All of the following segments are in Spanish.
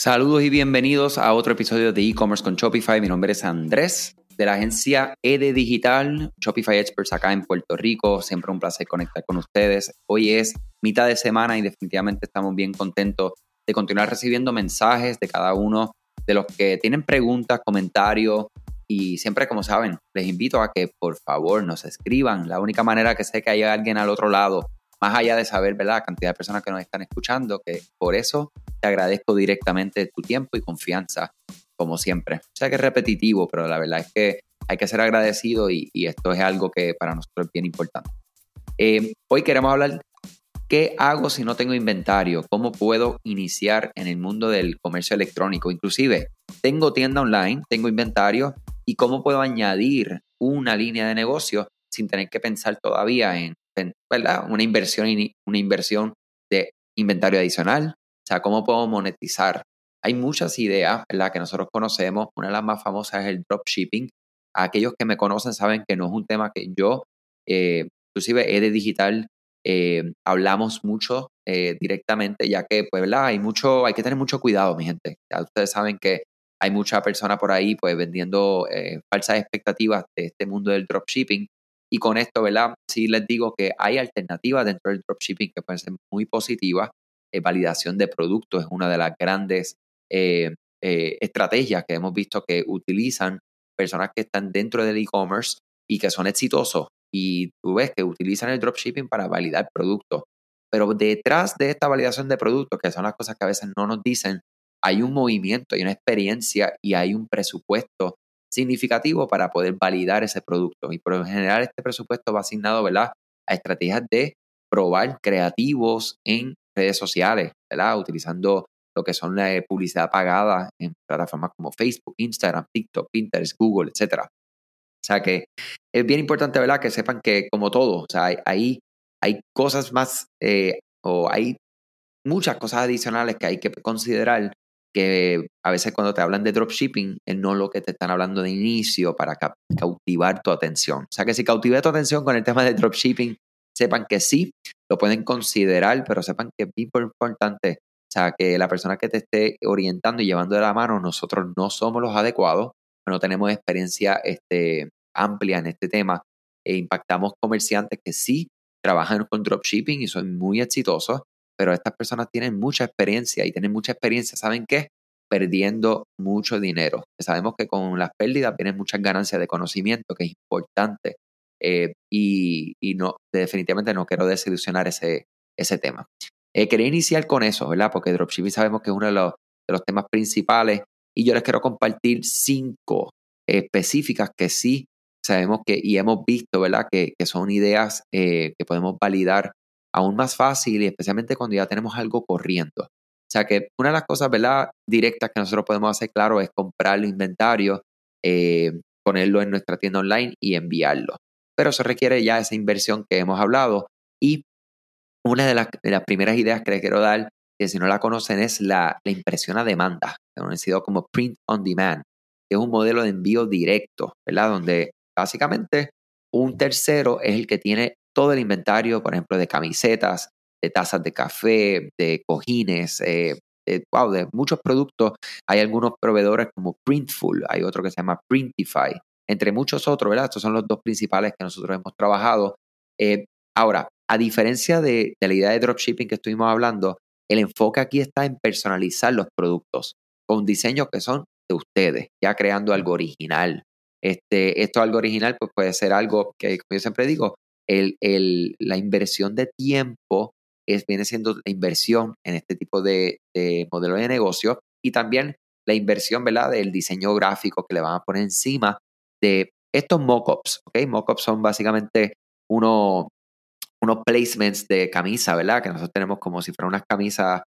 Saludos y bienvenidos a otro episodio de e-commerce con Shopify. Mi nombre es Andrés de la agencia ED Digital, Shopify Experts acá en Puerto Rico. Siempre un placer conectar con ustedes. Hoy es mitad de semana y definitivamente estamos bien contentos de continuar recibiendo mensajes de cada uno de los que tienen preguntas, comentarios y siempre, como saben, les invito a que por favor nos escriban. La única manera que sé que haya alguien al otro lado más allá de saber ¿verdad? la cantidad de personas que nos están escuchando, que por eso te agradezco directamente tu tiempo y confianza, como siempre. O sea que es repetitivo, pero la verdad es que hay que ser agradecido y, esto es algo que para nosotros es bien importante. Eh, hoy queremos hablar qué hago si no tengo inventario, cómo puedo iniciar en el mundo del comercio electrónico, inclusive tengo tienda online, tengo inventario y cómo puedo añadir una línea de negocio sin tener que pensar todavía en ¿verdad? Una inversión, una inversión de inventario adicional. O sea, ¿cómo puedo monetizar? Hay muchas ideas, ¿verdad? Que nosotros conocemos. Una de las más famosas es el dropshipping. Aquellos que me conocen saben que no es un tema que yo, eh, inclusive es de digital, eh, hablamos mucho eh, directamente, ya que, pues, ¿verdad? Hay mucho, hay que tener mucho cuidado, mi gente. Ya ustedes saben que hay mucha persona por ahí, pues, vendiendo falsas expectativas de este mundo del dropshipping y con esto, ¿verdad? Sí les digo que hay alternativas dentro del dropshipping que pueden ser muy positivas. Eh, validación de productos es una de las grandes eh, eh, estrategias que hemos visto que utilizan personas que están dentro del e-commerce y que son exitosos. Y tú ves que utilizan el dropshipping para validar productos. Pero detrás de esta validación de productos, que son las cosas que a veces no nos dicen, hay un movimiento, hay una experiencia y hay un presupuesto significativo para poder validar ese producto. Y por lo general este presupuesto va asignado ¿verdad? a estrategias de probar creativos en redes sociales, ¿verdad? utilizando lo que son la publicidad pagada en plataformas como Facebook, Instagram, TikTok, Pinterest, Google, etc. O sea que es bien importante ¿verdad? que sepan que como todo, o sea, hay, hay cosas más eh, o hay muchas cosas adicionales que hay que considerar que a veces cuando te hablan de dropshipping es no lo que te están hablando de inicio para cautivar tu atención. O sea que si cautive tu atención con el tema de dropshipping, sepan que sí, lo pueden considerar, pero sepan que es muy importante, o sea, que la persona que te esté orientando y llevando de la mano, nosotros no somos los adecuados, no tenemos experiencia este, amplia en este tema e impactamos comerciantes que sí trabajan con dropshipping y son muy exitosos, pero estas personas tienen mucha experiencia y tienen mucha experiencia, ¿saben qué? Perdiendo mucho dinero. Sabemos que con las pérdidas vienen muchas ganancias de conocimiento, que es importante. Eh, y, no, definitivamente no quiero desilusionar ese, ese tema. Eh, quería iniciar con eso, ¿verdad? Porque dropshipping sabemos que es uno de los, temas principales y yo les quiero compartir cinco específicas que sí sabemos que y hemos visto, ¿verdad? Que, son ideas eh, que podemos validar aún más fácil y especialmente cuando ya tenemos algo corriendo. O sea que una de las cosas, ¿verdad? Directas que nosotros podemos hacer, claro, es comprar el inventario, ponerlo en nuestra tienda online y enviarlo. Pero eso requiere ya esa inversión que hemos hablado. Y una de las, primeras ideas que les quiero dar, que si no la conocen, es la, impresión a demanda, conocido como print on demand, que es un modelo de envío directo, ¿verdad? Donde básicamente un tercero es el que tiene todo el inventario, por ejemplo, de camisetas, de tazas de café, de cojines, eh, wow, de muchos productos. Hay algunos proveedores como Printful, hay otro que se llama Printify, entre muchos otros. Estos son los dos principales que nosotros hemos trabajado. Eh, ahora, a diferencia de, la idea de dropshipping que estuvimos hablando, el enfoque aquí está en personalizar los productos con diseños que son de ustedes, ya creando algo original. Este, esto algo original pues puede ser algo que, como yo siempre digo, el, la inversión de tiempo es, viene siendo la inversión en este tipo de, modelo de negocio y también la inversión, ¿verdad?, del diseño gráfico que le van a poner encima de estos mockups, ¿ok? Mockups son básicamente unos, unos placements de camisa, ¿verdad? Que nosotros tenemos como si fueran unas camisas,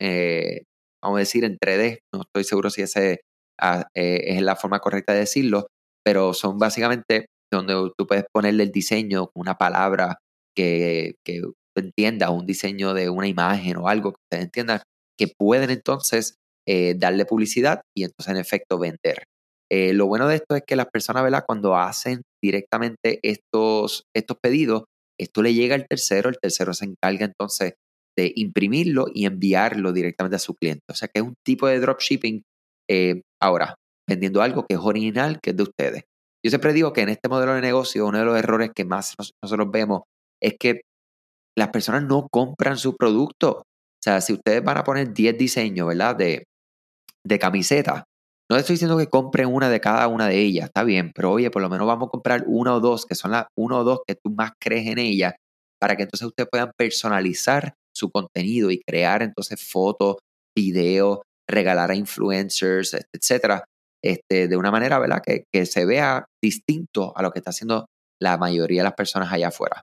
eh, vamos a decir, en 3D. No estoy seguro si ese ah, eh, es la forma correcta de decirlo, pero son básicamente donde tú puedes ponerle el diseño, una palabra que, que entienda, un diseño de una imagen o algo que ustedes entiendan, que pueden entonces eh, darle publicidad y entonces en efecto vender. Eh, lo bueno de esto es que las personas, ¿verdad? Cuando hacen directamente estos, estos pedidos, esto le llega al tercero, el tercero se encarga entonces este, imprimirlo y enviarlo directamente a su cliente. O sea que es un tipo de dropshipping eh, ahora, vendiendo algo que es original, que es de ustedes. Yo siempre digo que en este modelo de negocio uno de los errores que más nosotros vemos es que las personas no compran su producto. O sea, si ustedes van a poner 10 diseños, ¿verdad? De, de camisetas, no estoy diciendo que compren una de cada una de ellas, está bien, pero oye, por lo menos vamos a comprar una o dos, que son las uno o dos que tú más crees en ella, para que entonces ustedes puedan personalizar su contenido y crear entonces fotos, videos, regalar a influencers, etcétera, este, de una manera, ¿verdad? Que, se vea distinto a lo que está haciendo la mayoría de las personas allá afuera.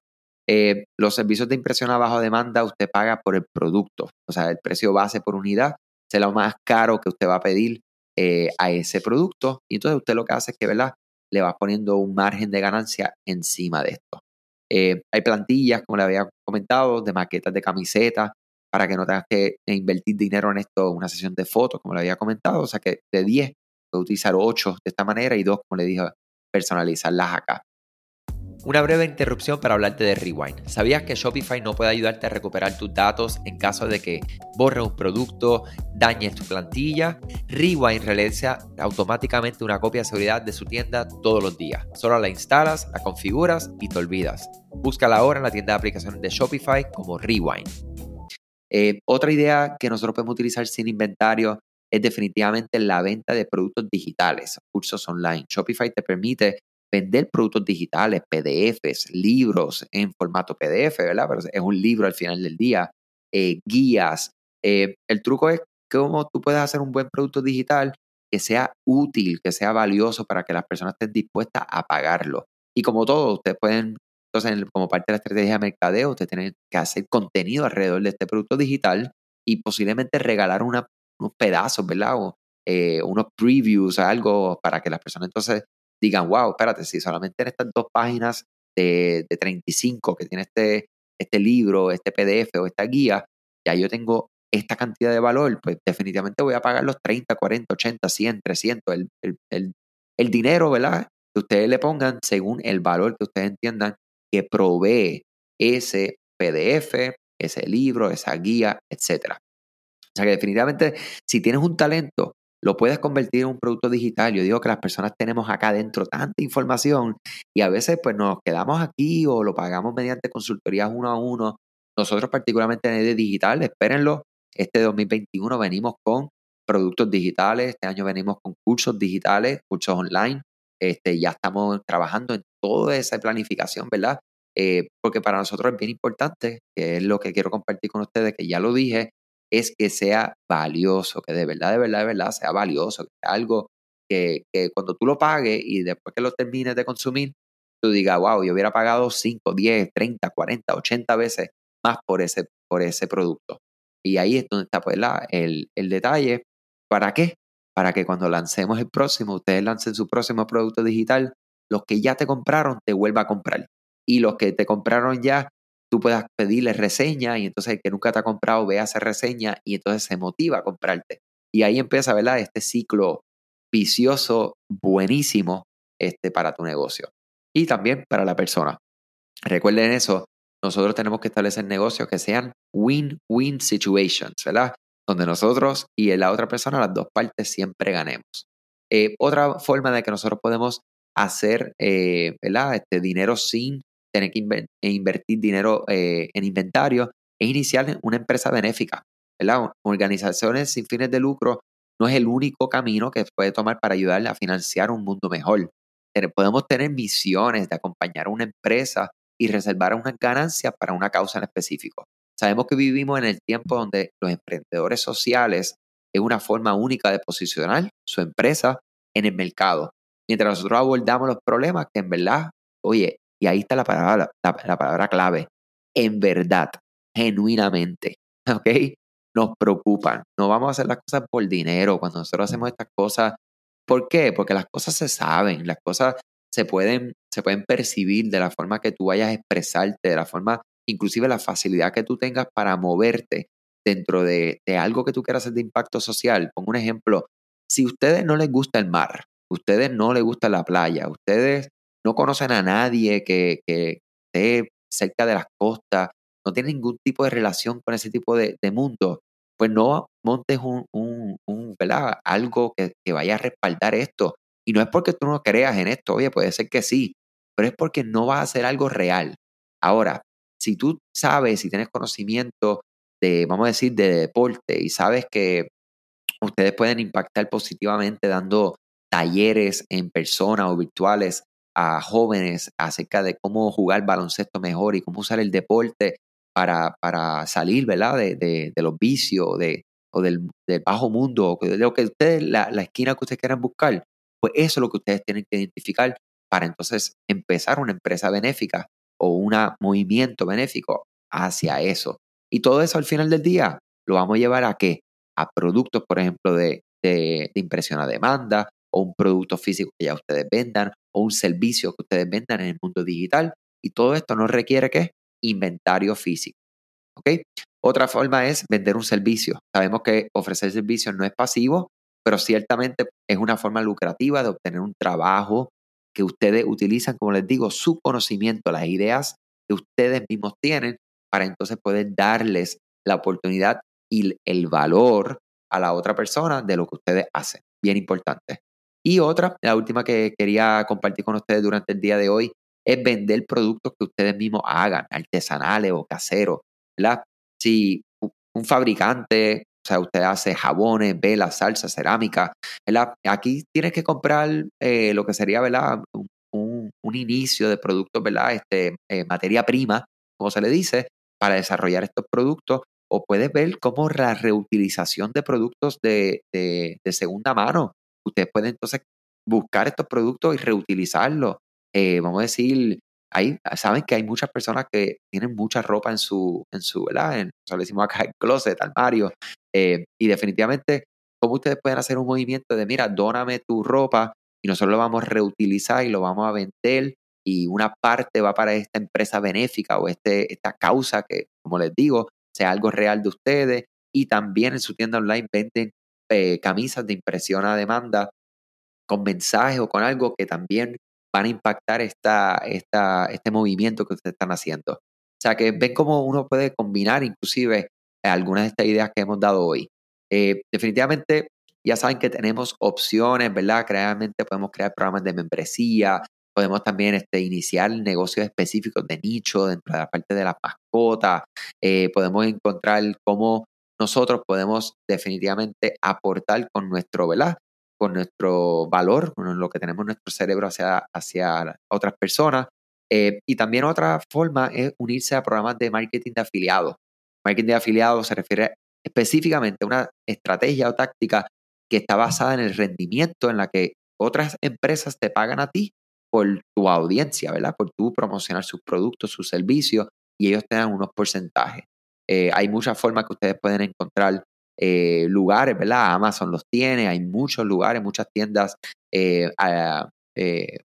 Eh, los servicios de impresión a baja demanda, usted paga por el producto, o sea, el precio base por unidad es lo más caro que usted va a pedir eh, a ese producto. Y entonces usted lo que hace es que, ¿verdad? Le va poniendo un margen de ganancia encima de esto. Eh, hay plantillas, como le había comentado, de maquetas de camisetas, para que no tengas que invertir dinero en esto, una sesión de fotos, como le había comentado. O sea que de 10 puedes utilizar 8 de esta manera y 2, como le dije, personalizarlas acá. Una breve interrupción para hablarte de Rewind. ¿Sabías que Shopify no puede ayudarte a recuperar tus datos en caso de que borres un producto, dañes tu plantilla? Rewind realiza automáticamente una copia de seguridad de su tienda todos los días. Solo la instalas, la configuras y te olvidas. Búscala ahora en la tienda de aplicaciones de Shopify como Rewind. Eh, otra idea que nosotros podemos utilizar sin inventario es definitivamente la venta de productos digitales, cursos online. Shopify te permite vender productos digitales, PDFs, libros en formato PDF, ¿verdad? Pero es un libro al final del día, eh, guías. Eh, el truco es cómo tú puedes hacer un buen producto digital que sea útil, que sea valioso para que las personas estén dispuestas a pagarlo. Y como todo, ustedes pueden, entonces, como parte de la estrategia de mercadeo, ustedes tienen que hacer contenido alrededor de este producto digital y posiblemente regalar unos pedazos, ¿verdad? O eh, unos previews, algo para que las personas entonces digan, wow, espérate, si solamente en estas dos páginas de, de 35 que tiene este, este libro, este PDF o esta guía, ya yo tengo esta cantidad de valor, pues definitivamente voy a pagar los 30, 40, 80, 100, 300, el, el, el, dinero, ¿verdad? Que ustedes le pongan según el valor que ustedes entiendan que provee ese PDF, ese libro, esa guía, etc. O sea que definitivamente si tienes un talento, lo puedes convertir en un producto digital. Yo digo que las personas tenemos acá adentro tanta información y a veces pues nos quedamos aquí o lo pagamos mediante consultorías uno a uno. Nosotros particularmente en ED Digital, espérenlo, este 2021 venimos con productos digitales, este año venimos con cursos digitales, cursos online, este, ya estamos trabajando en toda esa planificación, ¿verdad? Eh, porque para nosotros es bien importante, que es lo que quiero compartir con ustedes, que ya lo dije, es que sea valioso, que de verdad, de verdad, de verdad sea valioso, que sea algo que, cuando tú lo pagues y después que lo termines de consumir, tú digas, wow, yo hubiera pagado 5, 10, 30, 40, 80 veces más por ese, por ese producto. Y ahí es donde está pues, el, el detalle. ¿Para qué? Para que cuando lancemos el próximo, ustedes lancen su próximo producto digital, los que ya te compraron te vuelva a comprar. Y los que te compraron ya tú puedas pedirle reseña y entonces el que nunca te ha comprado ve a hacer reseña y entonces se motiva a comprarte. Y ahí empieza, ¿verdad? Este ciclo vicioso buenísimo este, para tu negocio y también para la persona. Recuerden eso, nosotros tenemos que establecer negocios que sean win-win situations, ¿verdad? Donde nosotros y la otra persona, las dos partes, siempre ganemos. Eh, otra forma de que nosotros podemos hacer, eh, ¿verdad? Este dinero sin tener que e invertir dinero eh, en inventario, es iniciar una empresa benéfica. ¿verdad? Organizaciones sin fines de lucro no es el único camino que puede tomar para ayudarle a financiar un mundo mejor. Podemos tener misiones de acompañar a una empresa y reservar unas ganancias para una causa en específico. Sabemos que vivimos en el tiempo donde los emprendedores sociales es una forma única de posicionar su empresa en el mercado. Mientras nosotros abordamos los problemas que en verdad, oye, y ahí está la palabra, la, palabra clave. En verdad, genuinamente. ¿Ok? Nos preocupan. No vamos a hacer las cosas por dinero. Cuando nosotros hacemos estas cosas, ¿por qué? Porque las cosas se saben, las cosas se pueden, se pueden percibir de la forma que tú vayas a expresarte, de la forma, inclusive la facilidad que tú tengas para moverte dentro de, de algo que tú quieras hacer de impacto social. Pongo un ejemplo. Si a ustedes no les gusta el mar, a ustedes no les gusta la playa, ustedes no conocen a nadie que, esté cerca de las costas, no tienes ningún tipo de relación con ese tipo de, mundo, pues no montes un, un, ¿verdad? algo que, que, vaya a respaldar esto. Y no es porque tú no creas en esto, oye, puede ser que sí, pero es porque no vas a hacer algo real. Ahora, si tú sabes, si tienes conocimiento de, vamos a decir, de deporte y sabes que ustedes pueden impactar positivamente dando talleres en persona o virtuales a jóvenes acerca de cómo jugar baloncesto mejor y cómo usar el deporte para, para salir, ¿verdad? De, de, los vicios de, o del, bajo mundo, o de lo que ustedes, la, la esquina que ustedes quieran buscar, pues eso es lo que ustedes tienen que identificar para entonces empezar una empresa benéfica o un movimiento benéfico hacia eso. Y todo eso al final del día lo vamos a llevar a qué? A productos, por ejemplo, de, de, impresión a demanda o un producto físico que ya ustedes vendan o un servicio que ustedes vendan en el mundo digital. Y todo esto no requiere qué? Inventario físico. ¿Ok? Otra forma es vender un servicio. Sabemos que ofrecer servicios no es pasivo, pero ciertamente es una forma lucrativa de obtener un trabajo que ustedes utilizan, como les digo, su conocimiento, las ideas que ustedes mismos tienen para entonces poder darles la oportunidad y el valor a la otra persona de lo que ustedes hacen. Bien importante. Y otra, la última que quería compartir con ustedes durante el día de hoy, es vender productos que ustedes mismos hagan, artesanales o caseros. ¿verdad? Si un fabricante o sea, usted hace jabones, velas, salsa, cerámica. Aquí tienes que comprar eh, lo que sería ¿verdad? Un, inicio de productos, ¿verdad? Este, eh, materia prima, como se le dice, para desarrollar estos productos. O puedes ver cómo la reutilización de productos de, segunda mano. Ustedes pueden entonces buscar estos productos y reutilizarlos. Eh, vamos a decir, hay, saben que hay muchas personas que tienen mucha ropa en su, en su, ¿verdad? En, o sea, decimos acá el closet, armario, eh, y definitivamente, ¿cómo ustedes pueden hacer un movimiento de, mira, dóname tu ropa y nosotros lo vamos a reutilizar y lo vamos a vender y una parte va para esta empresa benéfica o este, esta causa que, como les digo, sea algo real de ustedes y también en su tienda online venden eh, camisas de impresión a demanda con mensajes o con algo que también van a impactar esta, este movimiento que ustedes están haciendo. O sea que ven cómo uno puede combinar inclusive algunas de estas ideas que hemos dado hoy. Eh, definitivamente, ya saben que tenemos opciones, ¿verdad? Realmente podemos crear programas de membresía, podemos también este, iniciar negocios específicos de nicho dentro de la parte de las mascotas, eh, podemos encontrar cómo nosotros podemos definitivamente aportar con nuestro, ¿verdad? Con nuestro valor, con lo que tenemos en nuestro cerebro hacia, hacia otras personas. Eh, y también otra forma es unirse a programas de marketing de afiliados. Marketing de afiliados se refiere específicamente a una estrategia o táctica que está basada en el rendimiento en la que otras empresas te pagan a ti por tu audiencia, ¿verdad? Por tú promocionar sus productos, sus servicios y ellos te dan unos porcentajes. Eh, hay muchas formas que ustedes pueden encontrar eh, lugares, ¿verdad? Amazon los tiene, hay muchos lugares, muchas tiendas, eh,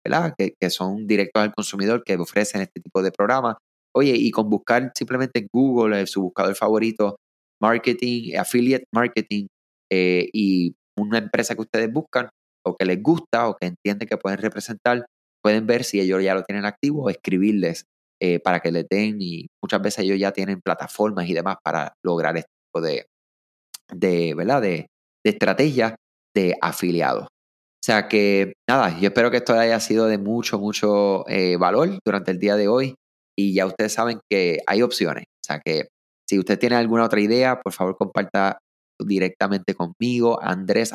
¿verdad? Que, son directos al consumidor que ofrecen este tipo de programas Oye, y con buscar simplemente en Google, su buscador favorito, marketing, affiliate marketing, y una empresa que ustedes buscan o que les gusta o que entienden que pueden representar, pueden ver si ellos ya lo tienen activo o escribirles eh, para que les den y muchas veces ellos ya tienen plataformas y demás para lograr este tipo de, de ¿verdad? De, estrategias de afiliados. O sea que nada, yo espero que esto haya sido de mucho, mucho eh, valor durante el día de hoy y ya ustedes saben que hay opciones. O sea que si usted tiene alguna otra idea, por favor comparta directamente conmigo, andres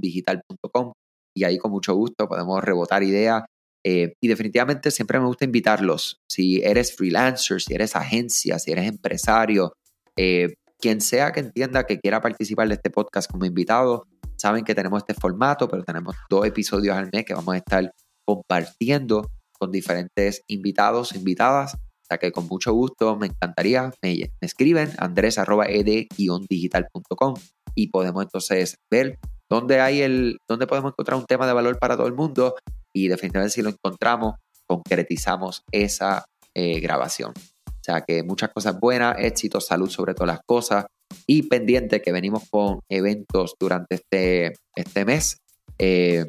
digitalcom y ahí con mucho gusto podemos rebotar ideas. Eh, y definitivamente siempre me gusta invitarlos. Si eres freelancer, si eres agencia, si eres empresario, eh, quien sea que entienda que quiera participar de este podcast como invitado, saben que tenemos este formato, pero tenemos dos episodios al mes que vamos a estar compartiendo con diferentes invitados, invitadas. O sea que con mucho gusto me encantaría, me, escriben andres.ed-digital.com y podemos entonces ver dónde hay el, dónde podemos encontrar un tema de valor para todo el mundo y definitivamente si lo encontramos, concretizamos esa eh, grabación. O sea que muchas cosas buenas, éxito, salud sobre todas las cosas y pendiente que venimos con eventos durante este, este mes. Eh,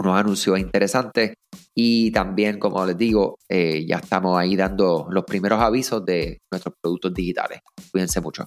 unos anuncios interesantes y también, como les digo, eh, ya estamos ahí dando los primeros avisos de nuestros productos digitales. Cuídense mucho.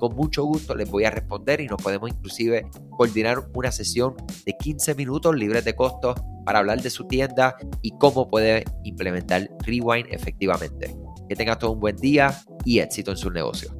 con mucho gusto les voy a responder y nos podemos inclusive coordinar una sesión de 15 minutos libres de costo para hablar de su tienda y cómo puede implementar Rewind efectivamente. Que tengas todo un buen día y éxito en su negocio.